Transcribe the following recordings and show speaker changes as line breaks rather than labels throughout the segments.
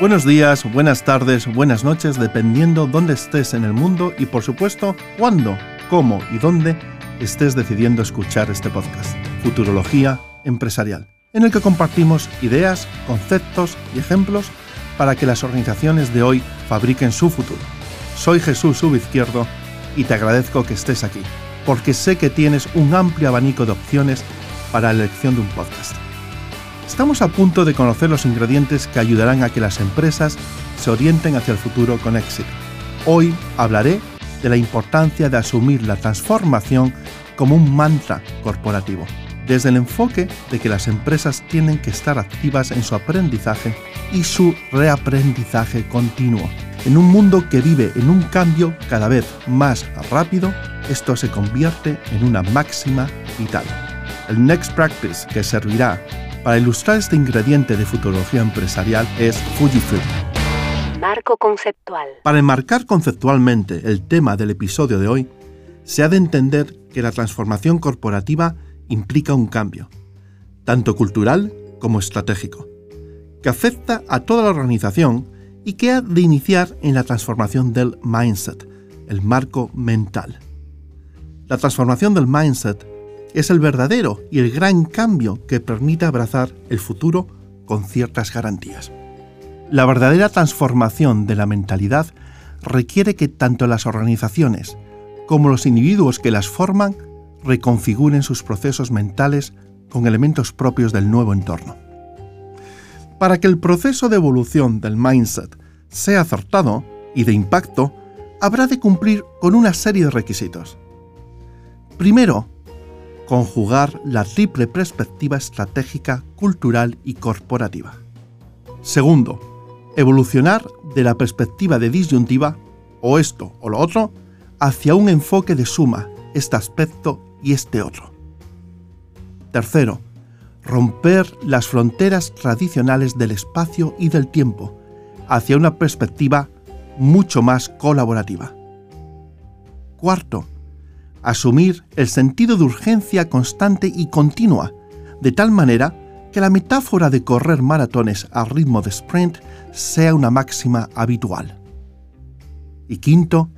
Buenos días, buenas tardes, buenas noches, dependiendo dónde estés en el mundo y por supuesto cuándo, cómo y dónde estés decidiendo escuchar este podcast, Futurología Empresarial, en el que compartimos ideas, conceptos y ejemplos para que las organizaciones de hoy fabriquen su futuro. Soy Jesús Subizquierdo y te agradezco que estés aquí, porque sé que tienes un amplio abanico de opciones para la elección de un podcast. Estamos a punto de conocer los ingredientes que ayudarán a que las empresas se orienten hacia el futuro con éxito. Hoy hablaré de la importancia de asumir la transformación como un mantra corporativo, desde el enfoque de que las empresas tienen que estar activas en su aprendizaje y su reaprendizaje continuo. En un mundo que vive en un cambio cada vez más rápido, esto se convierte en una máxima vital. El Next Practice que servirá para ilustrar este ingrediente de futurología empresarial es Fujifilm.
Marco conceptual.
Para enmarcar conceptualmente el tema del episodio de hoy, se ha de entender que la transformación corporativa implica un cambio, tanto cultural como estratégico, que afecta a toda la organización y que ha de iniciar en la transformación del mindset, el marco mental. La transformación del mindset es el verdadero y el gran cambio que permite abrazar el futuro con ciertas garantías. La verdadera transformación de la mentalidad requiere que tanto las organizaciones como los individuos que las forman reconfiguren sus procesos mentales con elementos propios del nuevo entorno. Para que el proceso de evolución del mindset sea acertado y de impacto, habrá de cumplir con una serie de requisitos. Primero, conjugar la triple perspectiva estratégica, cultural y corporativa. Segundo, evolucionar de la perspectiva de disyuntiva, o esto o lo otro, hacia un enfoque de suma, este aspecto y este otro. Tercero, romper las fronteras tradicionales del espacio y del tiempo hacia una perspectiva mucho más colaborativa. Cuarto, asumir el sentido de urgencia constante y continua, de tal manera que la metáfora de correr maratones a ritmo de sprint sea una máxima habitual. Y quinto,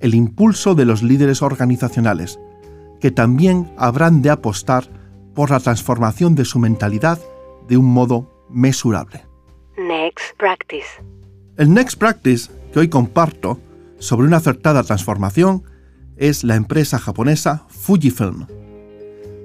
el impulso de los líderes organizacionales, que también habrán de apostar por la transformación de su mentalidad de un modo mesurable.
Next Practice.
El Next Practice que hoy comparto sobre una acertada transformación es la empresa japonesa Fujifilm.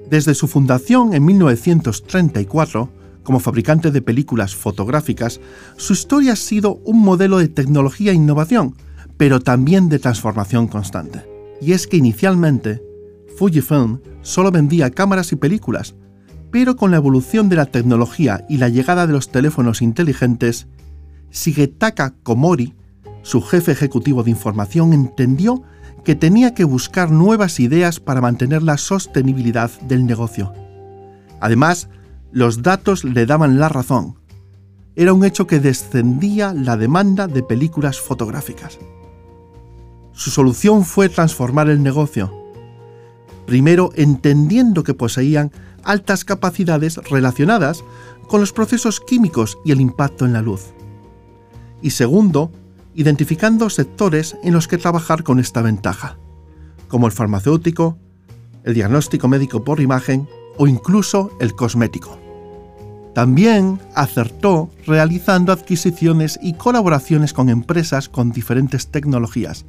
Desde su fundación en 1934, como fabricante de películas fotográficas, su historia ha sido un modelo de tecnología e innovación, pero también de transformación constante. Y es que inicialmente, Fujifilm solo vendía cámaras y películas, pero con la evolución de la tecnología y la llegada de los teléfonos inteligentes, Shigetaka Komori, su jefe ejecutivo de información, entendió que tenía que buscar nuevas ideas para mantener la sostenibilidad del negocio. Además, los datos le daban la razón. Era un hecho que descendía la demanda de películas fotográficas. Su solución fue transformar el negocio. Primero, entendiendo que poseían altas capacidades relacionadas con los procesos químicos y el impacto en la luz. Y segundo, identificando sectores en los que trabajar con esta ventaja, como el farmacéutico, el diagnóstico médico por imagen o incluso el cosmético. También acertó realizando adquisiciones y colaboraciones con empresas con diferentes tecnologías,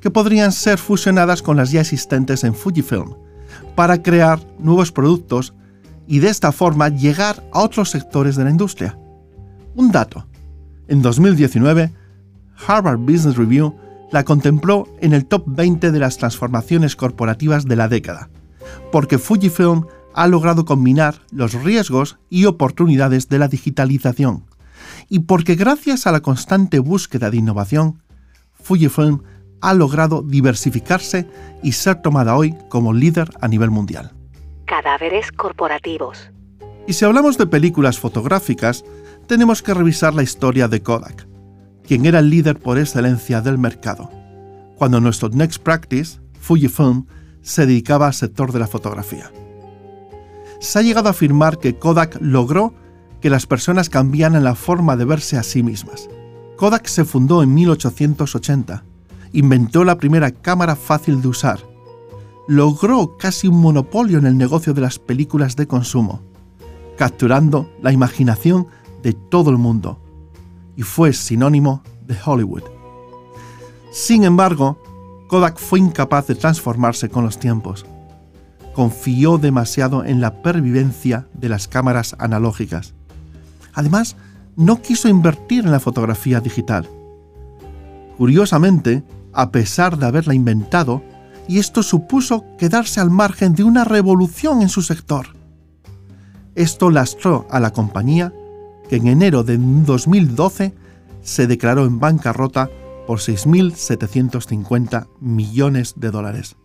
que podrían ser fusionadas con las ya existentes en Fujifilm, para crear nuevos productos y de esta forma llegar a otros sectores de la industria. Un dato. En 2019, Harvard Business Review la contempló en el top 20 de las transformaciones corporativas de la década, porque Fujifilm ha logrado combinar los riesgos y oportunidades de la digitalización, y porque gracias a la constante búsqueda de innovación, Fujifilm ha logrado diversificarse y ser tomada hoy como líder a nivel mundial.
Cadáveres corporativos.
Y si hablamos de películas fotográficas, tenemos que revisar la historia de Kodak quien era el líder por excelencia del mercado, cuando nuestro Next Practice, Fujifilm, se dedicaba al sector de la fotografía. Se ha llegado a afirmar que Kodak logró que las personas cambiaran la forma de verse a sí mismas. Kodak se fundó en 1880. Inventó la primera cámara fácil de usar. Logró casi un monopolio en el negocio de las películas de consumo, capturando la imaginación de todo el mundo, y fue sinónimo de Hollywood. Sin embargo, Kodak fue incapaz de transformarse con los tiempos. Confió demasiado en la pervivencia de las cámaras analógicas. Además, no quiso invertir en la fotografía digital. Curiosamente, a pesar de haberla inventado, y esto supuso quedarse al margen de una revolución en su sector. Esto lastró a la compañía, que en enero de 2012 se declaró en bancarrota por 6.750 millones de dólares.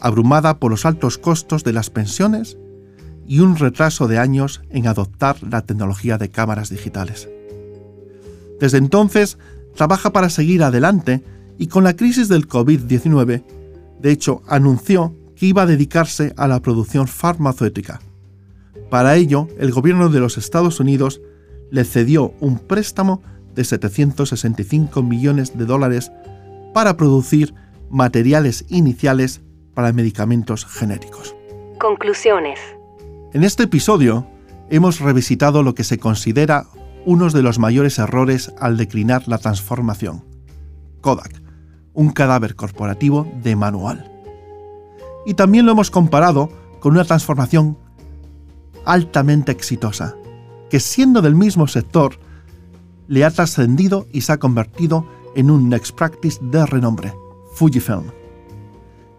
Abrumada por los altos costos de las pensiones y un retraso de años en adoptar la tecnología de cámaras digitales. Desde entonces, trabaja para seguir adelante y con la crisis del COVID-19, de hecho, anunció que iba a dedicarse a la producción farmacéutica. Para ello, el gobierno de los Estados Unidos le cedió un préstamo de 765 millones de dólares para producir materiales iniciales para medicamentos genéricos.
Conclusiones.
En este episodio hemos revisitado lo que se considera uno de los mayores errores al declinar la transformación. Kodak, un cadáver corporativo de manual. Y también lo hemos comparado con una transformación altamente exitosa, que siendo del mismo sector, le ha trascendido y se ha convertido en un next practice de renombre, Fujifilm.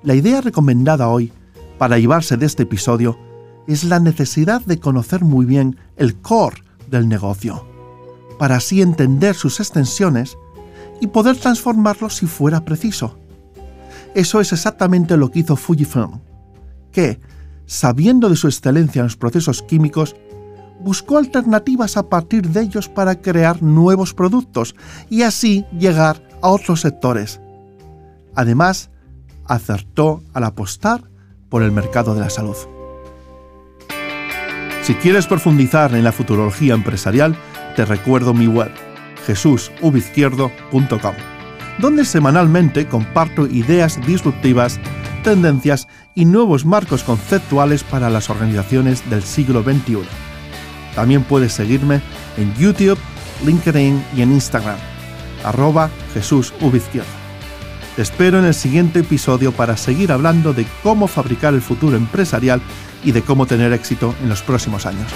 La idea recomendada hoy para llevarse de este episodio es la necesidad de conocer muy bien el core del negocio, para así entender sus extensiones y poder transformarlo si fuera preciso. Eso es exactamente lo que hizo Fujifilm, que, sabiendo de su excelencia en los procesos químicos, buscó alternativas a partir de ellos para crear nuevos productos y así llegar a otros sectores. Además, acertó al apostar por el mercado de la salud. Si quieres profundizar en la futurología empresarial, te recuerdo mi web, jesusubizquierdo.com, donde semanalmente comparto ideas disruptivas, tendencias y nuevos marcos conceptuales para las organizaciones del siglo XXI también puedes seguirme en YouTube, LinkedIn y en Instagram, arroba Te espero en el siguiente episodio para seguir hablando de cómo fabricar el futuro empresarial y de cómo tener éxito en los próximos años.